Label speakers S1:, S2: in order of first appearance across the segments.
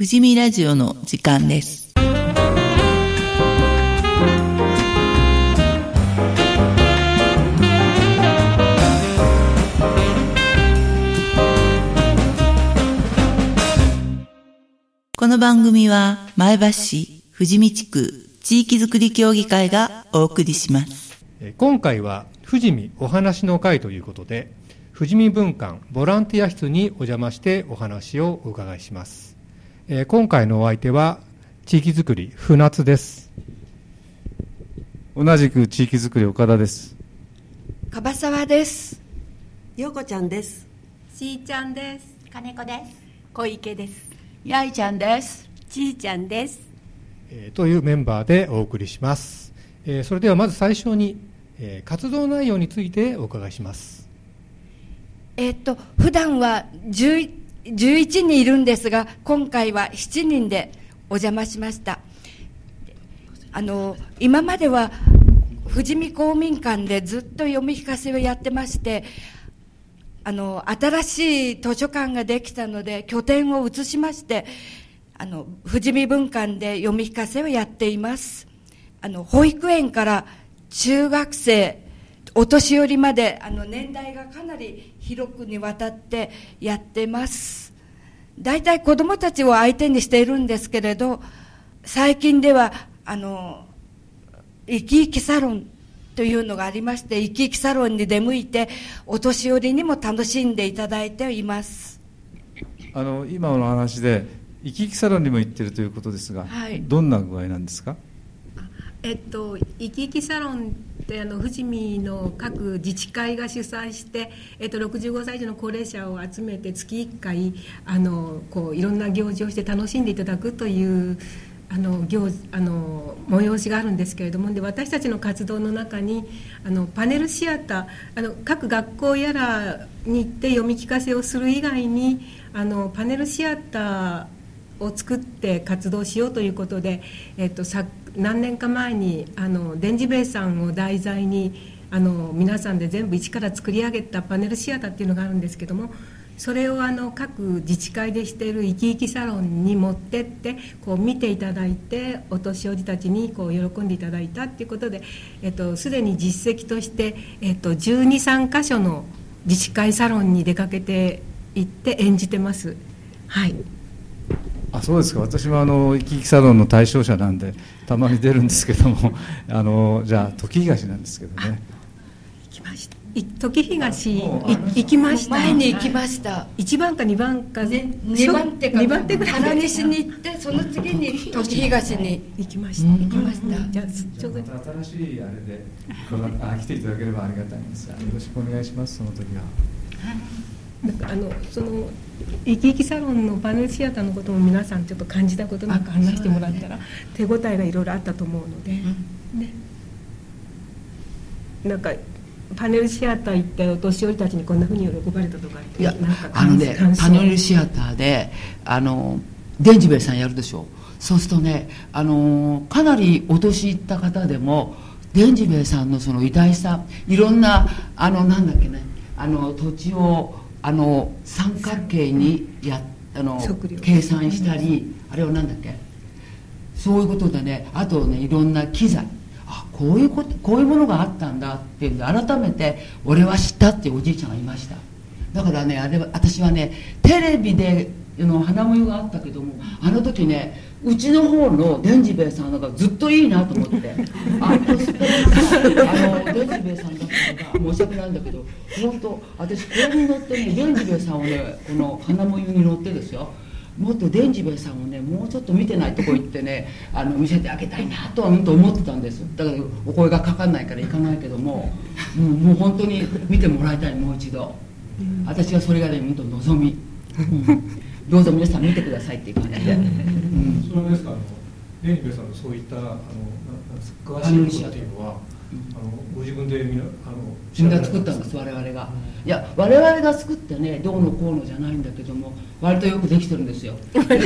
S1: 富士見ラジオの時間です。この番組は前橋市富士見地区地域づくり協議会がお送りします。
S2: え今回は富士見お話の会ということで富士見文館ボランティア室にお邪魔してお話をお伺いします、えー今回のお相手は地域づくり船津です
S3: 同じく地域づくり岡田です。
S4: 樺沢です。
S5: ようこちゃんです。
S6: しーちゃんです。
S7: 金子です。
S6: 小池です。
S7: やいちゃんです。
S6: ちーちゃんです。
S2: えーというメンバーでお送りします、えーそれではまず最初に、えー活動内容についてお伺いします
S4: えっと普段は10 11人いるんですが、今回は7人でお邪魔しました。あの今までは富士見公民館でずっと読み聞かせをやってまして、あの新しい図書館ができたので拠点を移しまして、あの富士見文館で読み聞かせをやっています。あの保育園から中学生お年寄りまであの年代がかなり広くにわたってやってます。大体子どもたちを相手にしているんですけれど最近ではあの生き生きサロンというのがありまして生き生きサロンに出向いてお年寄りにも楽しんでいただいています。
S3: あの今の話で生き生きサロンにも行ってるということですが、
S4: はい。
S3: どんな具合なんですか？
S6: えっと、生き生きサロンってあの富士見の各自治会が主催して、えっと、65歳以上の高齢者を集めて月1回あのこういろんな行事をして楽しんでいただくというあの行あの催しがあるんですけれどもで私たちの活動の中にあのパネルシアターあの各学校やらに行って読み聞かせをする以外にあのパネルシアターを作って活動しようということで、えっと、さ何年か前にあの電磁兵衛さんを題材にあの皆さんで全部一から作り上げたパネルシアターっていうのがあるんですけどもそれをあの各自治会でしている生き生きサロンに持ってってこう見ていただいてお年寄りたちにこう喜んでいただいたっていうことで、えっと、すでに実績として、えっと、1 2 3箇所の自治会サロンに出かけて行って演じてます。はい
S3: あ、そうですか。私もあの生き生きサロンの対象者なんでたまに出るんですけども、あのじゃあ時東なんですけどね。
S6: 行きました。い時東行きました。
S4: 前に行きました。
S6: 1番か2番か。
S4: 2番手か
S6: 2番手ぐらい
S4: 原西に行ってその次に時東に。
S6: 行きました。
S4: 行きました。
S6: じゃあ
S3: じ
S6: ちょうど。
S3: 新しいあれであ来ていただければありがたいんですが、よろしくお願いします。その時は。
S6: なんかあのその生き生きサロンのパネルシアターのことも皆さんちょっと感じたことなんか話してもらったら手応えがいろいろあったと思うので、ね。なんかパネルシアター行ってお年寄りたちにこんなふうに喜ばれたとかって
S7: いや
S6: なんか、
S7: あのねパネルシアターで、あの、デンジベイさんやるでしょ。そうするとね、あの、かなりお年いった方でも、デンジベイさんのその偉大さ、いろんな、あの、なんだっけね、あの、土地を、あの、三角形にや、あの計算したり、あれはなんだっけ、そういうことでね、あとね、いろんな機材。あ、こういうこと、こういうものがあったんだっていうんで、改めて、俺は知ったっていうおじいちゃんがいました。だからね、あれは、私はね、テレビで、あの、花模様があったけども、あの時ね、うちの方のデンジベイさんがずっといいなと思って、あの、それがあの、デンジベイさんだったのが申し訳ないんだけど、本当私これに乗ってね、デンジベイさんをね、この花模様に乗ってですよ、もっとデンジベイさんをねもうちょっと見てないとこ行ってねあの見せてあげたいなとは本当思ってたんです。だからお声がかかんないから行かないけども、うん、もう本当に見てもらいたいもう一度、私はそれがね本当望み、うん、どうぞ皆さん見てくださいっていう感じで、うん、
S2: それですかあのレンジベさんのそういったあのな詳しいことっていうのはあのご自分でみあの
S7: みんな作ったんです我々が。いや我々が作ってねどうのこうのじゃないんだけども割とよくできてるんですよ。自分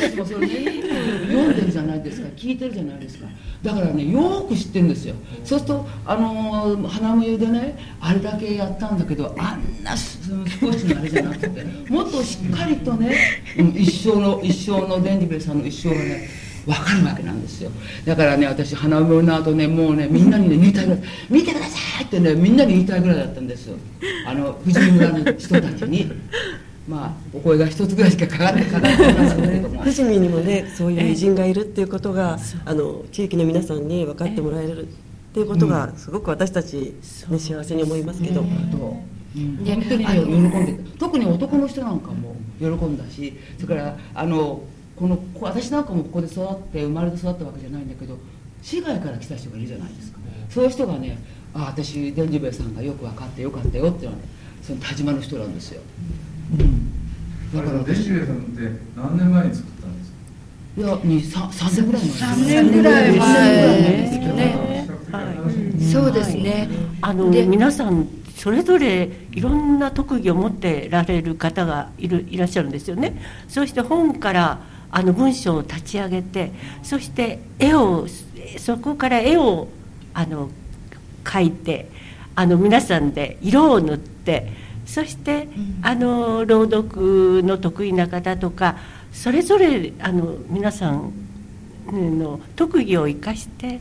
S7: たちもそれね。読んでるじゃないですか聞いてるじゃないですか。だからねよく知ってるんですよ。そうするとあのー花無湯でねあれだけやったんだけどあんなす少しのあれじゃなくてもっとしっかりとね、うん一生の一生のデンジベルさんの一生がね分かるわけなんですよ。だからね私花無の後ねもうねみんなにね言いたいぐらい「見てください!」ってねみんなに言いたいぐらいだったんですあの富士見村の人たちに。まあお声が一つぐらいしかかかってかかってないんですけれども。
S5: 富士見にもねそういう偉人がいるっていうことがあの地域の皆さんに分かってもらえるっていうことがすごく私たち、ね、幸せに思いますけど、
S7: うん。本当にね喜んで特に男の人なんかも喜んだしそれからあのこのこ私なんかもここで育って生まれて育ったわけじゃないんだけど市外から来た人がいるじゃないですか。そういう人がね「あ私伝次兵衛さんがよく分かってよかったよ」っていうのはねその田島の人なんですよ、
S3: だからデシベルさんって何年前に作ったんですか？
S7: いやに 3, 3年ぐらい前。
S4: 3年ぐらい前ですよね。
S3: ね。
S4: そうですね。
S8: あの
S4: で
S8: 皆さんそれぞれいろんな特技を持ってられる方がいるいらっしゃるんですよね。そして本からあの文章を立ち上げてそして絵をそこから絵をあの描いてあの皆さんで色を塗ってそして、あの朗読の得意な方とかそれぞれあの皆さんの特技を生かして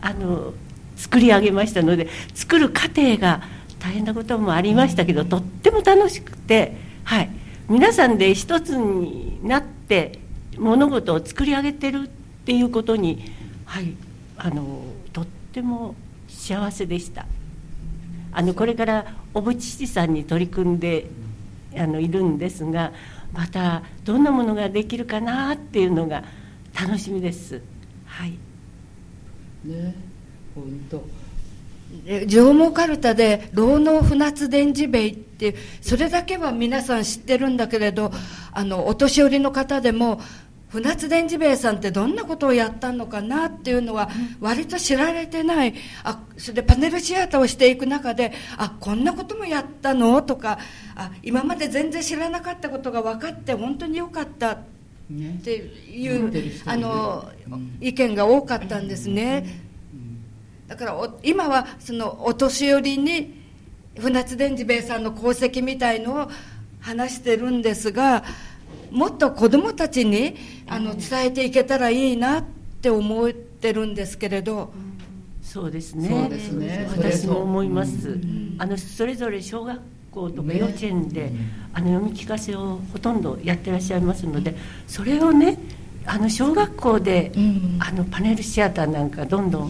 S8: あの作り上げましたので作る過程が大変なこともありましたけどとっても楽しくて、はい、皆さんで一つになって物事を作り上げてるっていうことに、はい、あのとっても幸せでした。あのこれから小渕七さんに取り組んであのいるんですがまたどんなものができるかなっていうのが楽しみです。はい
S7: ね本当
S4: で上毛かるたで老能船津伝次兵衛ってそれだけは皆さん知ってるんだけれどあのお年寄りの方でも船津伝次兵衛さんってどんなことをやったのかなっていうのは割と知られてない。あそれでパネルシアターをしていく中であこんなこともやったの？とかあ今まで全然知らなかったことが分かって本当によかった。っ
S7: ね
S4: ていう
S7: 人いる
S4: あの
S7: うん。
S4: 意見が多かったんですね。だからお今はそのお年寄りに船津伝次兵衛さんの功績みたいのを話してるんですがもっと子どもたちにあの伝えていけたらいいなって思ってるんですけれど、
S8: そうですね。
S7: そうですね
S8: 私も思います。あのそれぞれ小学校とか幼稚園で、あの読み聞かせをほとんどやってらっしゃいますので、それをね、あの小学校で、
S4: うん
S8: あのパネルシアターなんかどんどん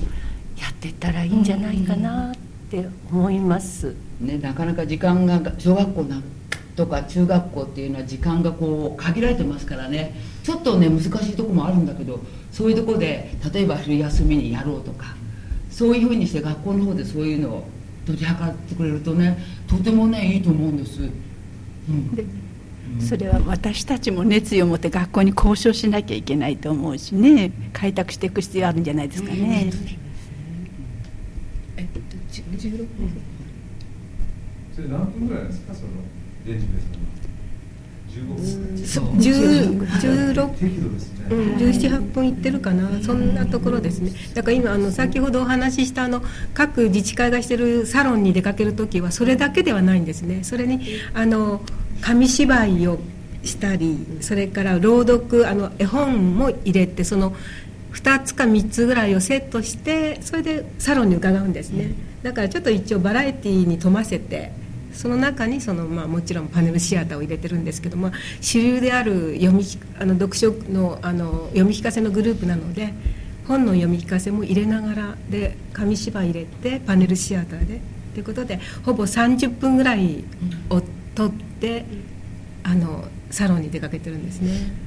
S8: やっていったらいいんじゃないかなって思います。
S7: ね、なかなか時間が小学校なんとか中学校っていうのは時間がこう限られてますからね。ちょっとね難しいとこもあるんだけどそういうとこで例えば昼休みにやろうとかそういうふうにして学校の方でそういうのを取り計ってくれるとねとてもねいいと思うんです、うん、
S9: それは私たちも熱意を持って学校に交渉しなきゃいけないと思うしね。開拓していく必要あるんじゃないですかね。
S6: えっとじ16分。
S3: それ何分ぐらいですかその？161718分
S6: いってるかな。そんなところですね。だから今あの先ほどお話ししたあの各自治会がしてるサロンに出かける時はそれだけではないんですね。それにあの紙芝居をしたりそれから朗読あの絵本も入れてその2つか3つぐらいをセットしてそれでサロンに伺うんですね。だからちょっと一応バラエティーに富ませてその中にその、まあ、もちろんパネルシアターを入れてるんですけども主流である読みあの読書のあの読み聞かせのグループなので本の読み聞かせも入れながらで紙芝居入れてパネルシアターでということでほぼ30分ぐらいを取ってあのサロンに出かけてるんですね。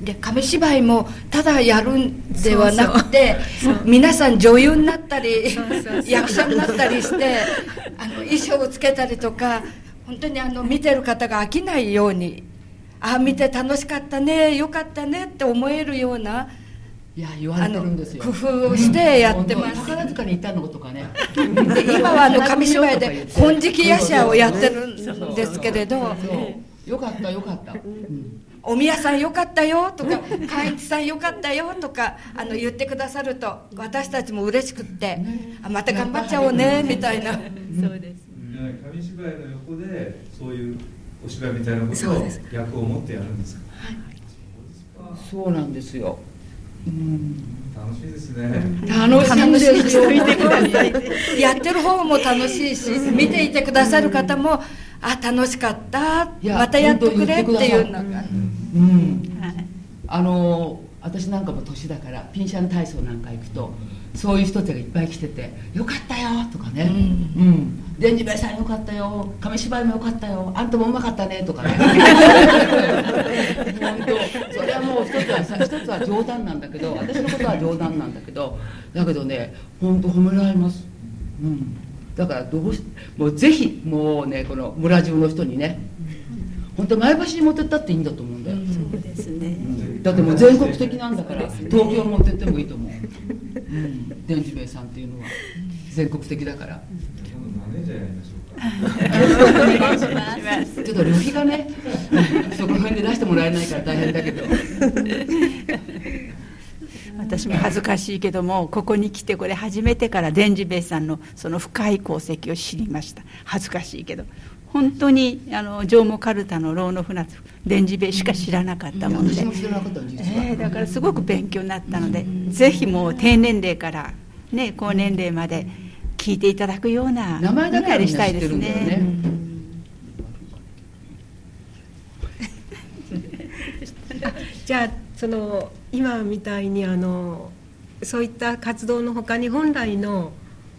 S4: で紙芝居もただやるんではなくて
S6: そうそう。
S4: 皆さん女優になったり役者になったりしてあの衣装をつけたりとか本当にあの見てる方が飽きないようにああ見て楽しかったねよかったねって思えるような
S7: いや言われてるんですよ。
S4: 工夫をしてやってます。
S7: 宝塚に行ったのとかね。
S4: で今はあの紙芝居で「金色夜叉」をやってるんですけれど。
S7: よかったよかった、うん
S4: お宮さんよかったよとか寛一さんよかったよとかあの言ってくださると私たちも嬉しくってあまた頑張っちゃおうねみたいな。
S9: そうです。
S3: 紙芝居の横でそういうお芝居みたいなことを役を持ってやるんですか？
S7: そうなんですよ、うん、
S3: 楽しいですね、
S4: 楽しいんですよやってる方も楽しいし見ていてくださる方もあ楽しかった。またやってくれっていうのが。
S7: うん。あの私なんかも年だからピンシャン体操なんか行くとそういう人たちがいっぱい来てて「よかったよ」とかね「うん。伝次兵衛さんよかったよ。紙芝居もよかったよ。あんたもうまかったね」とかね。本当。それはもう一つはさ一つは冗談なんだけど私のことは冗談なんだけど。だけどね本当褒められます。うんだからどうしもうぜひもうねこの村中の人にね本当前橋に持ってったっていいんだと思うんだよ、
S9: そうですね。
S7: だってもう全国的なんだから東京持ってってもいいと思う、うん、伝次兵衛さんっていうのは全国的だから。
S3: 今度マネージャーやりましょうか。
S9: お願いします。
S7: ちょっと旅費がねそこら辺で出してもらえないから大変だけど
S9: 私も恥ずかしいけどもここに来てこれ初めてから伝次兵衛さんのその深い功績を知りました。恥ずかしいけど。本当にあの上毛かるたの老の船津伝次兵衛しか知らなかったもんで。
S7: 私も知らなかったの実は、
S9: えーだからすごく勉強になったので、ぜひもう低年齢から、ね、高年齢まで聞いていただくような
S7: 名前だけ
S9: したいです
S7: ね。
S6: じゃあその今みたいにあのそういった活動のほかに本来の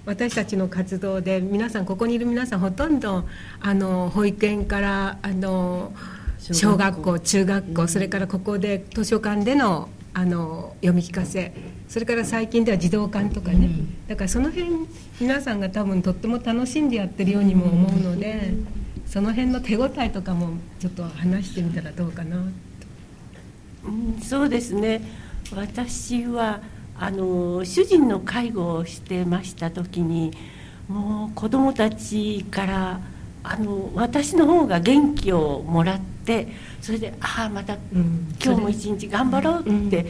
S6: 私たちの活動で皆さんここにいる皆さんほとんどあの保育園からあの小学校中学校それからここで図書館でのあの読み聞かせそれから最近では児童館とかね、だからその辺皆さんが多分とっても楽しんでやってるようにも思うので、その辺の手応えとかもちょっと話してみたらどうかな
S8: うんそうですね。私はあの主人の介護をしてました時にもう子供たちからあの私の方が元気をもらってそれでああまた今日も一日頑張ろうって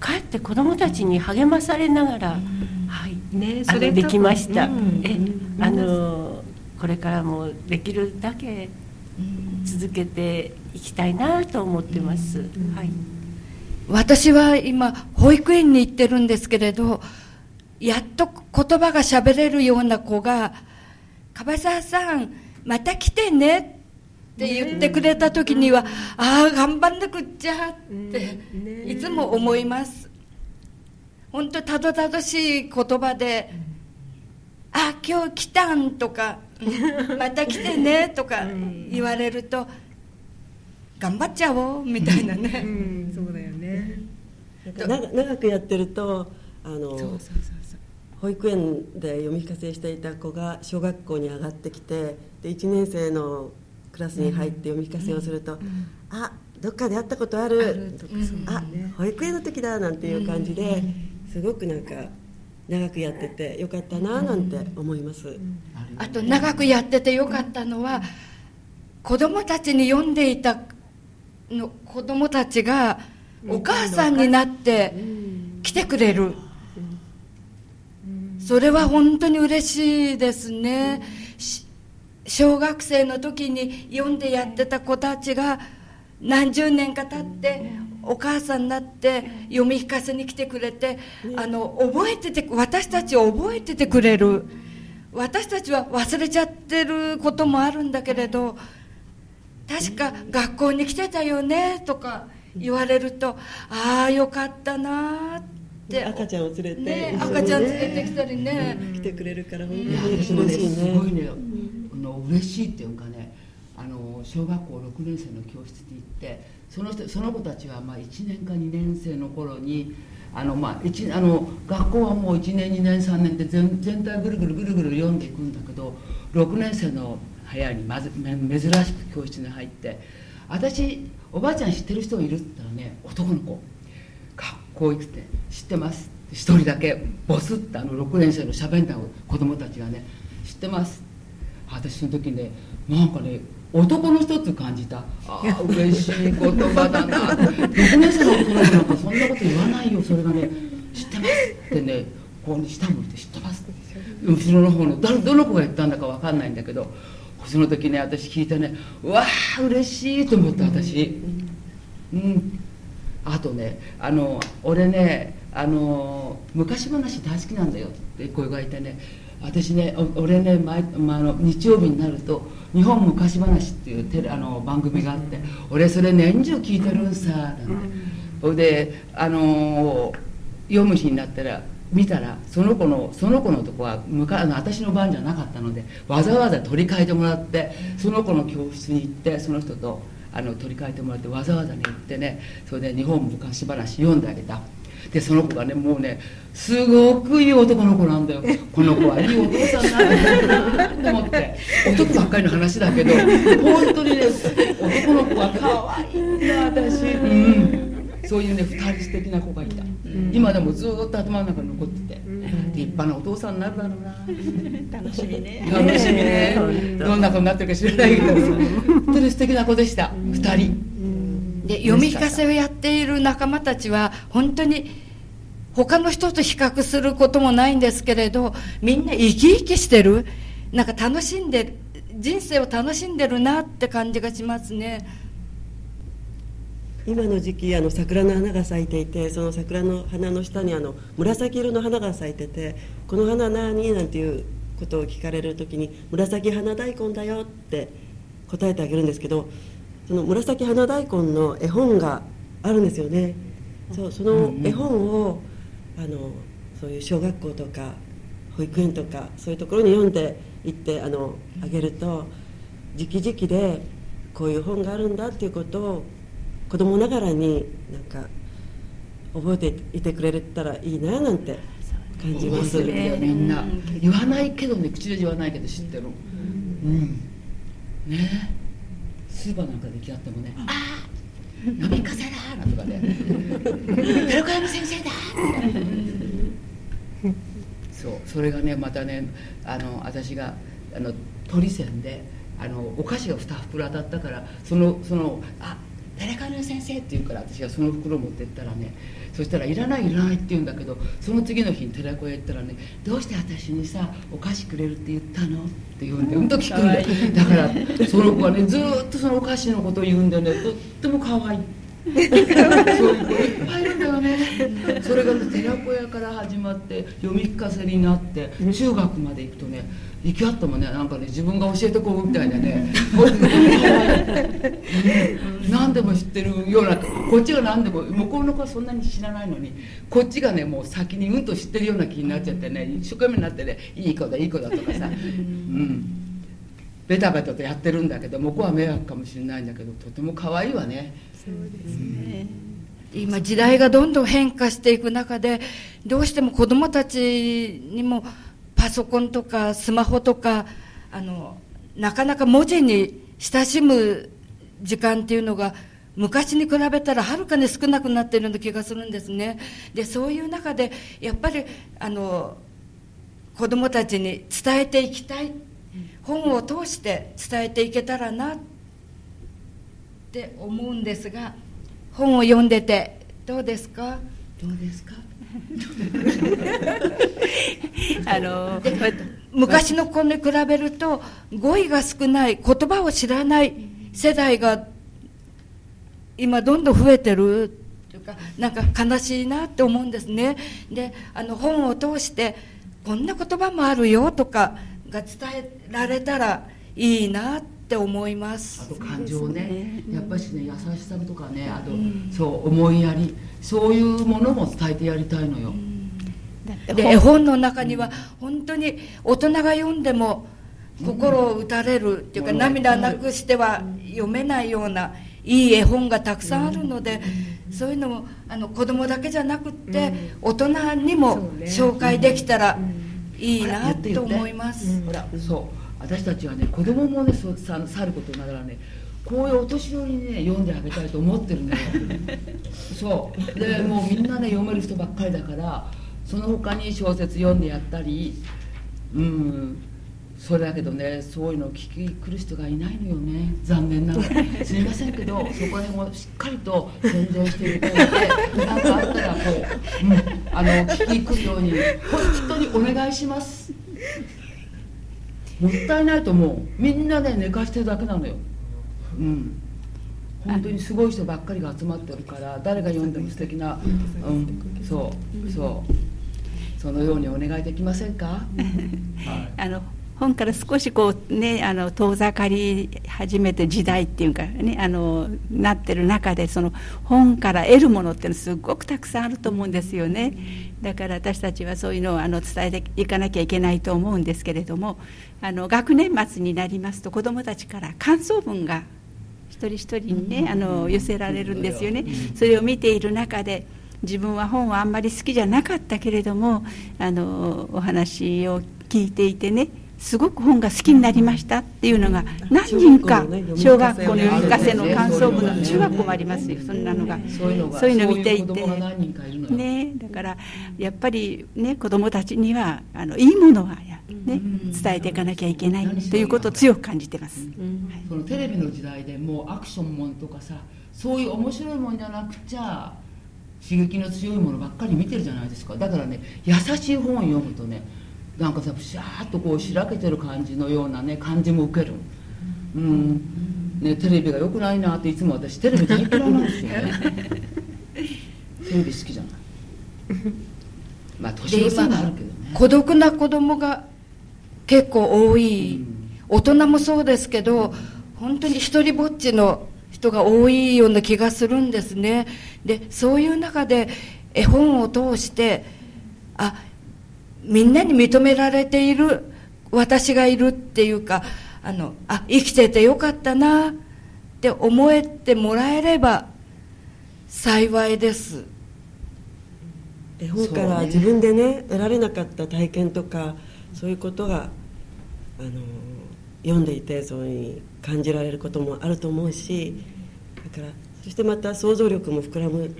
S8: 帰って子供たちに励まされながら、はい
S6: ね
S8: あのできました、
S6: うん
S8: えあのこれからもできるだけ続けていきたいなと思ってます、はい。
S4: 私は今保育園に行ってるんですけれどやっと言葉が喋れるような子が「樺沢さんまた来てね」って言ってくれた時には「ああ頑張んなくっちゃ」っていつも思います。本当たどたどしい言葉で「あ今日来たん」とか「また来てね」とか言われると頑張っちゃおうみたいなね、
S6: うん、そうだよね。
S5: なんか長長くやってるとあの
S6: そうそうそうそう。
S5: 保育園で読み聞かせしていた子が小学校に上がってきてで1年生のクラスに入って読み聞かせをすると「あどっかで会ったことある」あ保育園の時だ」なんていう感じですごくなんか長くやっててよかったななんて思います。
S4: あと長くやっててよかったのは子供たちに読んでいたの子供たちがお母さんになって来てくれるそれは本当に嬉しいですね小学生の時に読んでやってた子たちが何十年か経ってお母さんになって読み聞かせに来てくれてあの覚えてて私たちを覚えててくれる。私たちは忘れちゃってることもあるんだけれど確か学校に来てたよねとか言われるとああよかったなーって。
S5: 赤ちゃんを連れて、
S4: ね赤ちゃん連れてきたりね、
S5: 来てくれるから本当に。
S7: 私も
S5: ね
S7: すごいね、あの嬉しいっていうかねあの小学校6年生の教室に行ってその人その子たちはまあ1年か2年生の頃にあの、まあ、一あの学校はもう1年2年3年って全全体ぐるぐるぐるぐる読んでいくんだけど6年生の部屋にまずめ珍しく教室に入って私おばあちゃん知ってる人いるって言ったらね男の子。学こう言って「知ってます」一人だけボスってあの6年生のしゃべんだ子供たちがね「知ってます」私その時ねなんかね男の一つ感じた。ああ嬉しい言葉だな。6年生の大人なんかそんなこと言わないよ。それがね「知ってます」ってねこう下向いて「知ってます」って後ろの方の誰どの子が言ったんだか分かんないんだけどその時ね私聞いてねうわあ嬉しいと思った私。うん。あとねあの俺ねあの昔話大好きなんだよって声がいてね私ねお俺ね毎、まあ、あの日曜日になると「日本昔話」っていうテレあの番組があって俺それ年中聞いてるんさなんて。それであの読む日になったら見たらその子のその子のとこはむかあの私の番じゃなかったのでわざわざ取り替えてもらってその子の教室に行ってその人とあの取り替えてもらってわざわざね行ってねそれで日本昔話読んであげたでその子がねもうねすごくいい男の子なんだよ。この子はいいお父さんなんだなと思って。男ばっかりの話だけど本当にね男の子は可愛いんだ私。うん。そういうね二人素敵な子がいた、今でもずっと頭の中に残ってて、立派なお父さんになるだろうな。
S9: 楽しみね。
S7: 楽しみね。どんな子になってるか知らないけど。本当に素敵な子でした。二人
S4: で読み聞かせをやっている仲間たちは本当に他の人と比較することもないんですけれどみんな生き生きしてる。なんか楽しんでる人生を楽しんでるなって感じがしますね。
S5: 今の時期あの桜の花が咲いていてその桜の花の下にあの紫色の花が咲いててこの花何？なんていうことを聞かれる時に紫花大根だよって答えてあげるんですけどその紫花大根の絵本があるんですよね。そうその絵本をあのそういう小学校とか保育園とかそういうところに読んでいってあのあげると直々でこういう本があるんだっていうことを子供ながらになんか覚えていてくれたらいいななんて感じます。
S7: 覚えてるよみんな。言わないけどね口で言わないけど知ってるうん。ねスーパーなんかで来合ってもね「ああ飲み風だ!」なんとかね「寺子屋の先生だ!」とかそうそれがねまたねあの私があの鳥線であのお菓子が2袋当たったからそのそのあ寺川の先生って言うから私がその袋持ってったらねそしたら「いらないいらない」って言うんだけどその次の日に寺子屋行ったらね「どうして私にさお菓子くれるって言ったの?」って言うんでうんと聞くんだよ。だからその子はねずーっとそのお菓子のことを言うんでね。とっても可愛いそういう子いっぱいいるんだよね。それがね寺子屋から始まって読み聞かせになって中学まで行くとね行き合ってもね。なんかね自分が教えてこうみたいなね。う ん何でも知ってるようなこっちが何でも向こうの子はそんなに知らないのにこっちがねもう先にうんと知ってるような気になっちゃってね一生懸命になってねいい子だいい子だとかさ。うん。ベタベタとやってるんだけど向こうは迷惑かもしれないんだけどとても可愛いわね。
S4: 今時代がどんどん変化していく中でどうしても子どもたちにもパソコンとかスマホとかあのなかなか文字に親しむ時間っていうのが昔に比べたらはるかに少なくなっているような気がするんですね。でそういう中でやっぱりあの子どもたちに伝えていきたい。本を通して伝えていけたらなって思うんですが本を読んでてどうですか？
S7: どうですか？
S9: あの
S4: 昔の子に比べると語彙が少ない言葉を知らない世代が今どんどん増えてるというかなんか悲しいなって思うんですね。であの本を通してこんな言葉もあるよとかが伝えられたらいいなって思いま
S7: あ
S4: す
S7: と感情ね。やっぱしね優しさとかねあと、そう思いやり。そういうものも伝えてやりたいのよ、
S4: で絵本の中には本当に大人が読んでも心を打たれるっていうか、
S7: うん。
S4: 涙なくしては読めないようないい絵本がたくさんあるので、そういうのもあの子供だけじゃなくって、大人にも紹介できたらいいなと思います。
S7: ほらそう私たちはね子供もねそうささることながらねこういうお年寄りにね読んであげたいと思ってるのよ。そう。でもうみんなね読める人ばっかりだからその他に小説読んでやったりうんそれだけどねそういうのを聞き来る人がいないのよね。残念ながら。すみませんけどそこら辺をしっかりと宣伝していただいて何かあったらこう、うん、あの聞き来るように本当にお願いしますもったいないと思う。みんなね寝かしてるだけなのよ。うん。本当にすごい人ばっかりが集まってるから誰が読んでも素敵な、うん、そうそう。そのようにお願いできませんか、はい、
S9: あの本から少しこうねあの遠ざかり始めて時代っていうかねあのなってる中でその本から得るものっていうのすごくたくさんあると思うんですよね。だから私たちはそういうのをあの伝えていかなきゃいけないと思うんですけれどもあの学年末になりますと子どもたちから感想文が一人一人にねあの寄せられるんですよね。それを見ている中で自分は本はあんまり好きじゃなかったけれどもあのお話を聞いていてねすごく本が好きになりましたっていうのが何人か小学校の読み聞かせの感想文の中学校もありますよそんなのが。そういうの見ていて。ねだからやっぱりね子供たちにはあのいいものはね伝えていかなきゃいけないということを強く感じてます、
S7: そのテレビの時代でもうアクションもんとかさそういう面白いもんじゃなくちゃ刺激の強いものばっかり見てるじゃないですか。だからね優しい本を読むとねなんかさシャーッとこうしらけてる感じのようなね感じも受ける。うん。ねテレビが良くないなっていつも私テレビ大嫌いなんですよね。テレビ好きじゃない。まあ年の差もあるけどね。
S4: 孤独な子供が結構多い、うん、大人もそうですけど本当に一人ぼっちの人が多いような気がするんですね。でそういう中で絵本を通してあみんなに認められている私がいるっていうかあのあ生きててよかったなって思えてもらえれば幸いです
S5: 絵本から自分でね得られなかった体験とかそういうことがあの読んでいてそういうに感じられることもあると思うしだからそしてまた想像力も膨らむ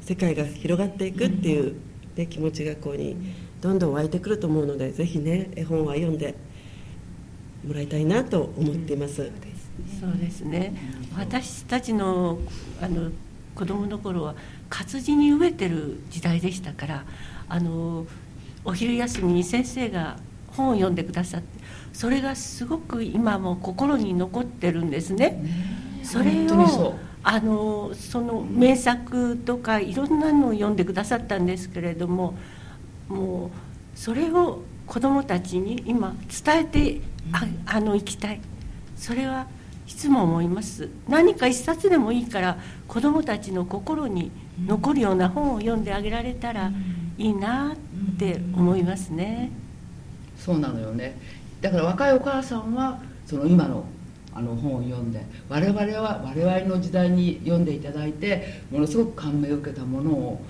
S5: 世界が広がっていくっていう、ね、気持ちがこうに。どんどん湧いてくると思うのでぜひね絵本は読んでもらいたいなと思っています。
S8: そうですね私たちのあの子供の頃は活字に飢えてる時代でしたからあのお昼休みに先生が本を読んでくださってそれがすごく今も心に残ってるんですね。それをあのその名作とかいろんなのを読んでくださったんですけれどももうそれを子どもたちに今伝えてああの行きたい。それはいつも思います。何か一冊でもいいから子どもたちの心に残るような本を読んであげられたらいいなって思いますね。
S7: そうなのよね。だから若いお母さんはその今のあの本を読んで我々は我々の時代に読んでいただいてものすごく感銘を受けたものを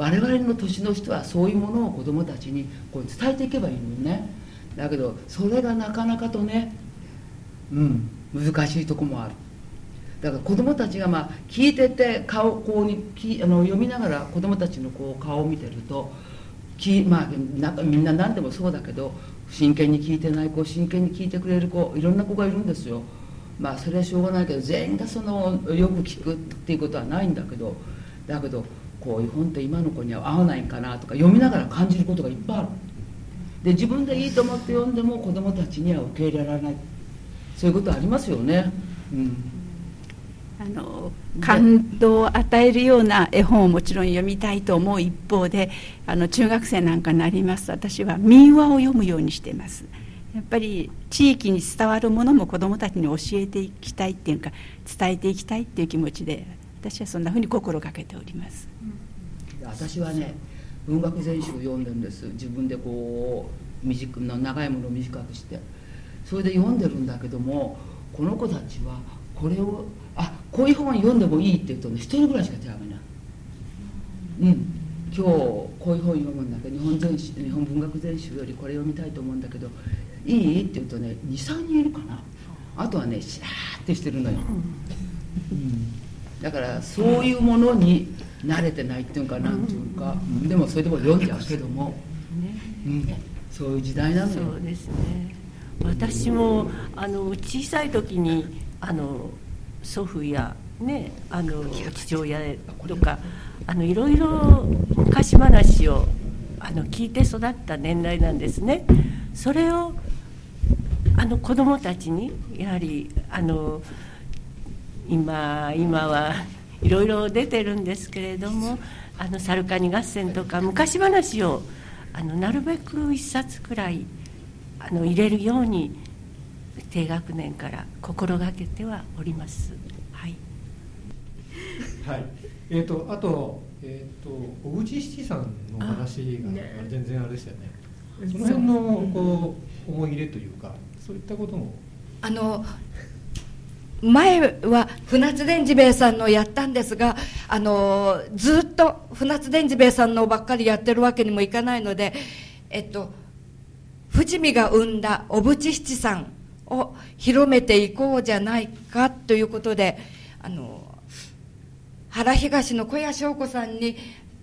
S7: 我々の年の人はそういうものを子どもたちにこう伝えていけばいいのね。だけどそれがなかなかとねうん難しいとこもある。だから子どもたちがまあ聞いてて顔こうにきあの読みながら子どもたちのこう顔を見てるとき、まあ、なみんな何でもそうだけど真剣に聞いてない子真剣に聞いてくれる子いろんな子がいるんですよ。まあそれはしょうがないけど全員がそのよく聞くっていうことはないんだけどだけどこういう本って今の子には合わないかなとか読みながら感じることがいっぱいある。で自分でいいと思って読んでも子供たちには受け入れられない。そういうことありますよね、うん、
S9: あの感動を与えるような絵本をもちろん読みたいと思う一方であの中学生なんかになりますと私は民話を読むようにしています。やっぱり地域に伝わるものも子どもたちに教えていきたいっていうか伝えていきたいっていう気持ちで私はそんなふうに心がけております、
S7: 私はね文学全集を読んでるんです。自分でこう短の長いものを短くして。それで読んでるんだけどもこの子たちはこれをあこういう本読んでもいいって言うとね一人ぐらいしか手を挙げないうん。今日こういう本読むんだけど日本全日本文学全集よりこれ読みたいと思うんだけどいいって言うとね23人いるかな。あとはねしらーってしてるのよ、うんだからそういうものに慣れてないっていうかなんていうか、うん。でもそれでも読んじゃうけども、うん、そういう時代なのよ。
S8: そうですね。私もあの小さい時にあの祖父やねあの父親とかあのいろいろ昔話をあの聞いて育った年代なんですね。それをあの子供たちにやはりあの今今はいろいろ出てるんですけれどもあのサルカニ合戦とか昔話をあのなるべく一冊くらいあの入れるように低学年から心がけてはおります。はい。
S2: はい。えっ、とあとえっ、と小口七さんの話が、
S6: ね
S2: 全然あれでしたよね。その辺のこう思い入れというかそういったことも
S4: あの前は船津伝次兵衛さんのやったんですがあのずっと船津伝次兵衛さんのばっかりやってるわけにもいかないのでえっと富士見が生んだ小渕七さんを広めていこうじゃないかということであの原東の小谷翔子さんに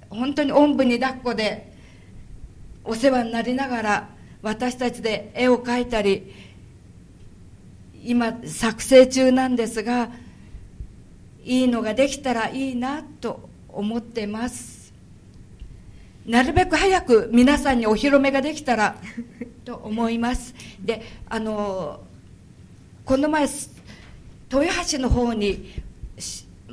S4: 本当におんぶに抱っこでお世話になりながら私たちで絵を描いたり今作成中なんですがいいのができたらいいなと思ってます。なるべく早く皆さんにお披露目ができたらと思います。であのこの前豊橋の方に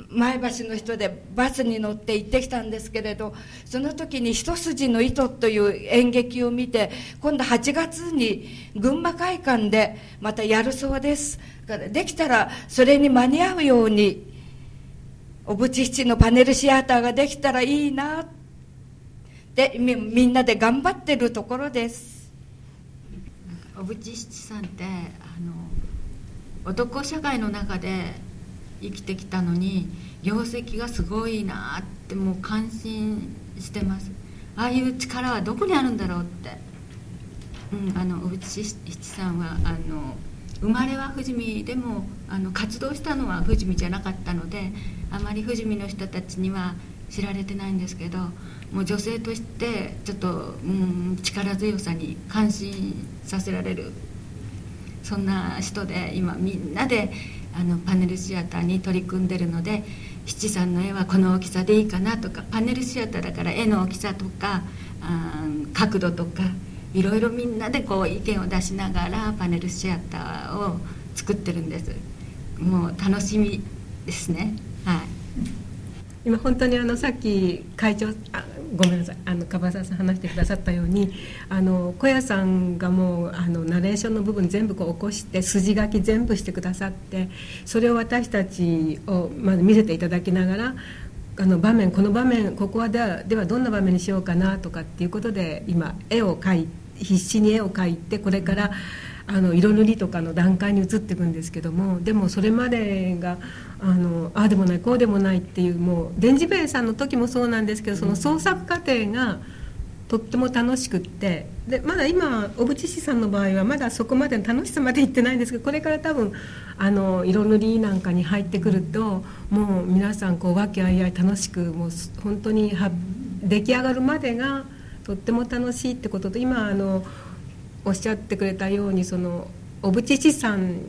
S4: 前橋の人でバスに乗って行ってきたんですけれどその時に「一筋の糸」という演劇を見て今度8月に群馬会館でまたやるそうです。からできたらそれに間に合うように小渕七のパネルシアターができたらいいなってみみんなで頑張ってるところです。
S10: 小渕七さんってあの男社会の中で生きてきたのに業績がすごいなってもう感心してます。ああいう力はどこにあるんだろうって、うん、あの小渕七さんはあの生まれは富士見でもあの活動したのは富士見じゃなかったのであまり富士見の人たちには知られてないんですけどもう女性としてちょっと、うん、力強さに感心させられるそんな人で今みんなであのパネルシアターに取り組んでるので七さんの絵はこの大きさでいいかなとかパネルシアターだから絵の大きさとかあ角度とかいろいろみんなでこう意見を出しながらパネルシアターを作ってるんです。もう楽しみですね。はい。
S6: 今本当にあのさっき会長あごめんなさいあの樺沢さん話してくださったようにあの小屋さんがもうあのナレーションの部分全部こう起こして筋書き全部してくださってそれを私たちをまず見せていただきながらあの場面この場面ここはではではどんな場面にしようかなとかっていうことで今絵を描い必死に絵を描いてこれからあの色塗りとかの段階に移っていくんですけどもでもそれまでがあのああでもないこうでもないっていうもう伝次兵衛さんの時もそうなんですけどその創作過程がとっても楽しくってでまだ今小渕氏さんの場合はまだそこまでの楽しさまでいってないんですけどこれから多分あの色塗りなんかに入ってくるともう皆さんこう和気あいあい楽しくもう本当には出来上がるまでがとっても楽しいってことと今あのおっしゃってくれたようにその小渕氏さん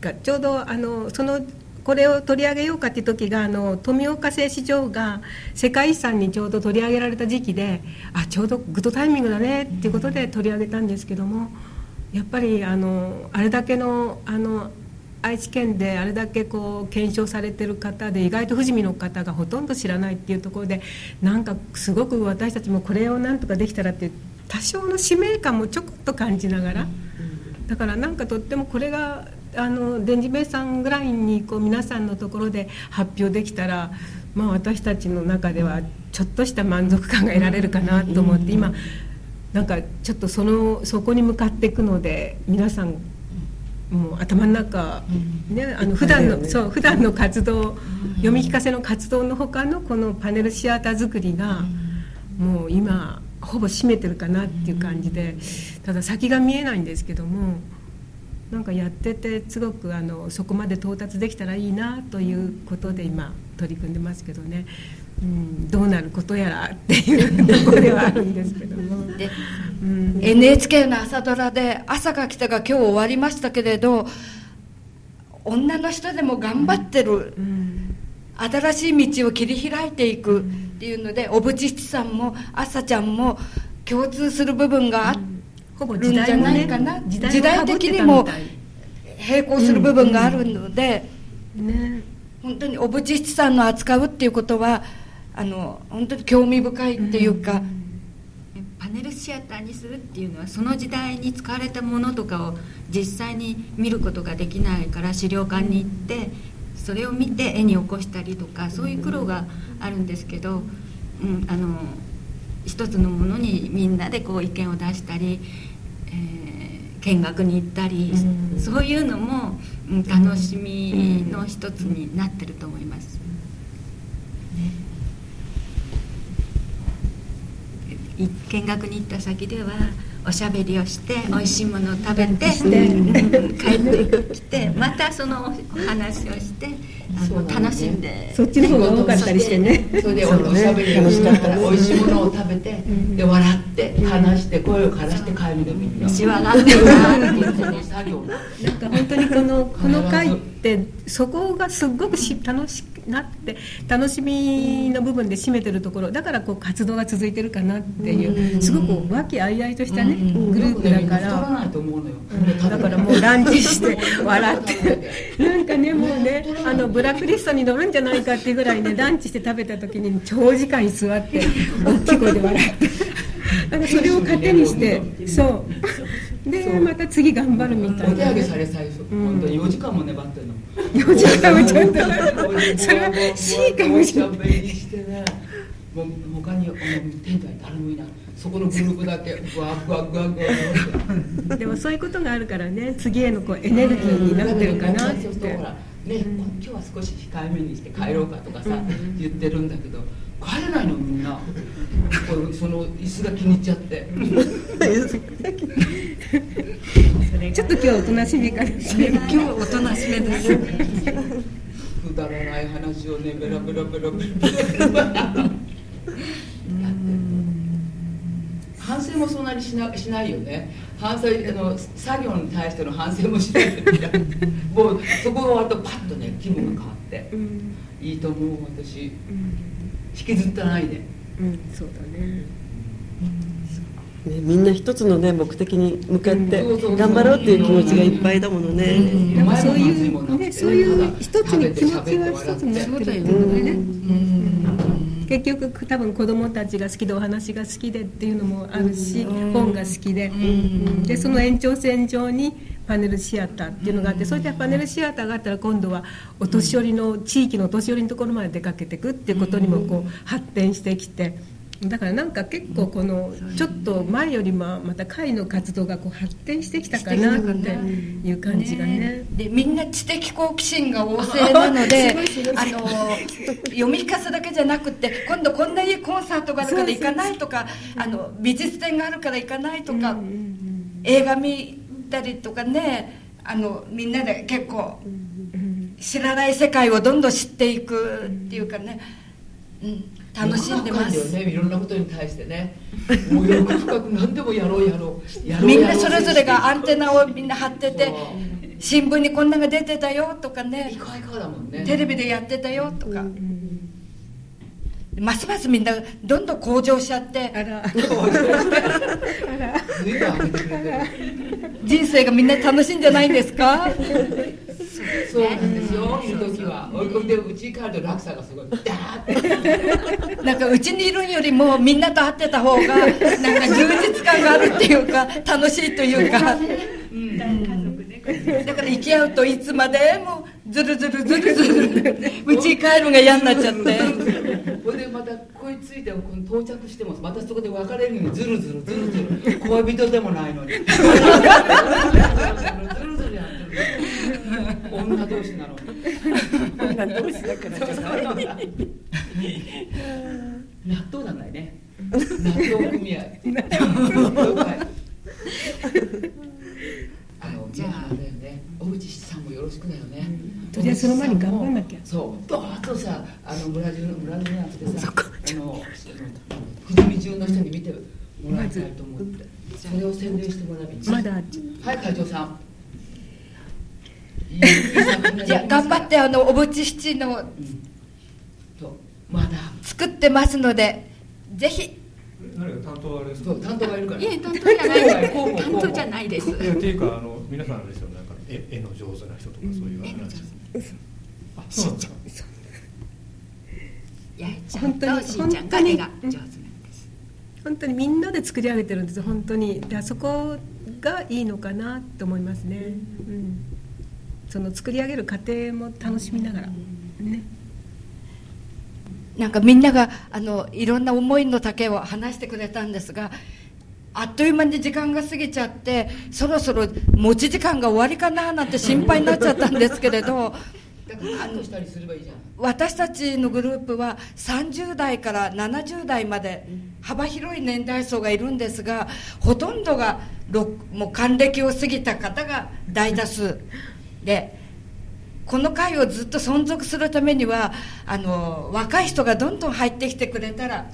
S6: がちょうどあのそのこれを取り上げようかっていう時があの富岡製糸場が世界遺産にちょうど取り上げられた時期であちょうどグッドタイミングだねっていうことで取り上げたんですけどもやっぱりあのあれだけのあの愛知県であれだけこう検証されてる方で意外と富士見の方がほとんど知らないっていうところでなんかすごく私たちもこれをなんとかできたらって多少の使命感もちょこっと感じながらだからなんかとってもこれがあの伝次兵衛さんぐらいにこう皆さんのところで発表できたら、まあ、私たちの中ではちょっとした満足感が得られるかなと思って今なんかちょっとそのそこに向かっていくので皆さんもう頭の中、ね、あの普段のそう普段の活動読み聞かせの活動のほかのこのパネルシアター作りがもう今ほぼ占めてるかなっていう感じでただ先が見えないんですけどもなんかやっててすごくあのそこまで到達できたらいいなということで今取り組んでますけどね。うん、どうなることやらっていうところではあるんですけども。
S4: で
S6: うん。
S4: NHK の朝ドラで「朝が来た」が今日終わりましたけれど女の人でも頑張ってる新しい道を切り開いていくっていうので小渕七さんも朝ちゃんも共通する部分があ
S6: ほぼ
S4: るんじゃないかな
S6: 時
S4: 時代的にも
S6: 時代も
S4: 並行する部分があるので
S6: ね。
S4: 本当に小渕七さんの扱うっていうことはあの本当に興味深いっていうか。
S10: パネルシアターにするっていうのはその時代に使われたものとかを実際に見ることができないから資料館に行ってそれを見て絵に起こしたりとかそういう苦労があるんですけど、うん、あの一つのものにみんなでこう意見を出したり、えー見学に行ったり、そういうのも、うん楽しみの一つになってると思います。い見学に行った先ではおしゃべりをして美味しいものを食べてうん。帰ってきてまたそのお話をして楽しんで。
S6: そっちの方が多かったりしてね。
S7: それでおおしゃべりをしながら美味しいものを食べてで笑って話して声を枯らして帰るのみんな。
S10: シワが合ってるな。って
S7: 作業
S6: なんか本当にこのこの回ってそこがすっごくし楽しくなって楽しみの部分で占めてるところだからこう活動が続いてるかなっていうすごく和気あいあいとしたねグループだか
S7: 太ら
S6: だからもうランチして笑って。なんかねもうねあのブラックリストに乗るんじゃないかっていうぐらいねランチして食べた時に長時間座って大きい声で笑って。だからそれを糧にしてそう。でまた次頑張るみたいな。
S7: お手上げされ最初本当に4時間も粘ってるの。
S6: 4時間もちょっと。それは C かもしれない。
S7: もう他に店長に誰もいない。そこのグループだけグワグワグワグワ
S6: でもそういうことがあるからね次へのこうエネルギーになってるかなって
S7: ね、今日は少し控えめにして帰ろうかとかさ、言ってるんだけど帰れないのみんな。その椅子が気に入っちゃって。
S6: ちょっと今日おとなしみかな
S10: 今日おとなしめです。
S7: くだらない話をねベラベラベラベラやって反省もそんなにしなしないよね反省あの作業に対しての反省もしない もうそこが終わるとパッとね気分が変わって、いいと思う私、引きずってないで。
S6: うんそうだね。
S5: ね、みんな一つのね目的に向かって頑張ろうっていう気持ちがいっぱいだものね。
S6: そういうねそういう一つに気持ちは一つになってるっていうのがね結局多分子供たちが好きでお話が好きでっていうのもあるし本が好きで。うん。でその延長線上にパネルシアターっていうのがあってそういったパネルシアターがあったら今度はお年寄りの地域のお年寄りのところまで出かけていくっていうことにもこう発展してきて。だからなんか結構このちょっと前よりもまた会の活動がこう発展してきたかなっていう感じがね。
S4: でみんな知的好奇心が旺盛なのであの読み聞かせだけじゃなくて今度こんないいコンサートがあるから行かないとかあの美術展があるから行かないとか、映画見たりとかねあのみんなで結構知らない世界をどんどん知っていくっていうかね、うん、楽しんでます。
S7: よね。いろんなことに対してね。もう欲深く何でもやろうやろう。やろう
S4: みんなそれぞれがアンテナをみんな張ってて新聞にこんなのが出てたよとかね。
S7: イカイカだもんね。
S4: テレビでやってたよとか、ますますみんなどんどん向上しちゃって。人生がみんな楽しいんじゃないんですか？
S7: そうなんですよいる時は。おいでうち帰ると落差がすごい。ダーって。
S4: なんかうちにいるよりもみんなと会ってた方がなんか充実感があるっていうか楽しいというか、うん。だから行き合うといつまでもずるずるずるずるうちに帰るのが嫌になっちゃって。
S7: ほいでまたこいついてこの到着してもまたそこで別れるようにずるずるずるずる恋人でもないのに 女同士なのに。
S9: 女同士だから
S7: 納豆なんないね。納豆組合。納豆会あのじゃああれだよね。小渕さんもよろしくだよね。小
S6: じゃあその前に頑張んなきゃ。
S7: そう。あとさあのブラジルのブラジルなんてさあの富士見中の人に見てもらいたいと思って。それを宣伝してもらい
S6: まだ
S7: はい会長さん
S4: じゃあ頑張ってあのおぶち七の
S7: まだ
S4: 作ってますのでぜひ。
S2: 何か担当はあれです
S7: か？担当がいるから。
S10: いえ担当じゃない。担当じゃない。です。
S2: いやっていうかあの皆さんあれですよなんか絵絵の上手な人とかそういうあれなんあそうなんですか。
S10: いやちゃんとしんちゃんが絵が上手なんです。
S6: 本当にみんなで作り上げてるんです。本当に。でそこがいいのかなと思いますね、うん、その作り上げる過程も楽しみながら。ね。
S4: なんかみんながあのいろんな思いの丈を話してくれたんですがあっという間に時間が過ぎちゃってそろそろ持ち時間が終わりかななんて心配になっちゃったんですけれど私たちのグループは30代から70代まで幅広い年代層がいるんですがほとんどがもう還暦を過ぎた方が大多数でこの会をずっと存続するためにはあの若い人がどんどん入ってきてくれたら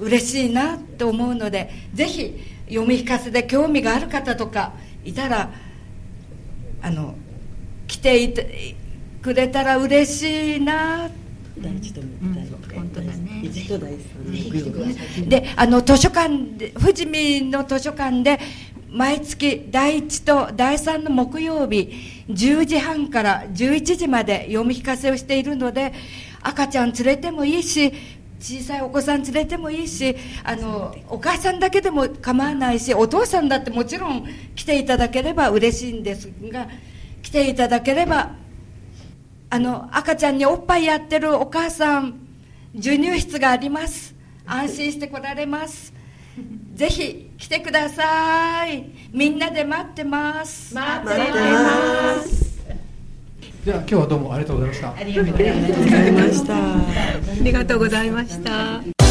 S4: 嬉しいなと思うのでぜひ読み聞かせで興味がある方とかいたらあの来ていてくれたら嬉しいな
S5: 大地とも本当だね。一と大
S4: であの図書館で富士見の図書館で毎月第1と第3の木曜日10時半から11時まで読み聞かせをしているので赤ちゃん連れてもいいし小さいお子さん連れてもいいしあのお母さんだけでも構わないしお父さんだってもちろん来ていただければ嬉しいんですが来ていただければあの赤ちゃんにおっぱいやってるお母さん授乳室があります。安心して来られます。ぜひ来てください。みんなで待ってます。
S6: 待ってます。
S2: じゃあ今日はどうもありがとうございました。
S5: ありがとうございました。
S6: ありがとうございました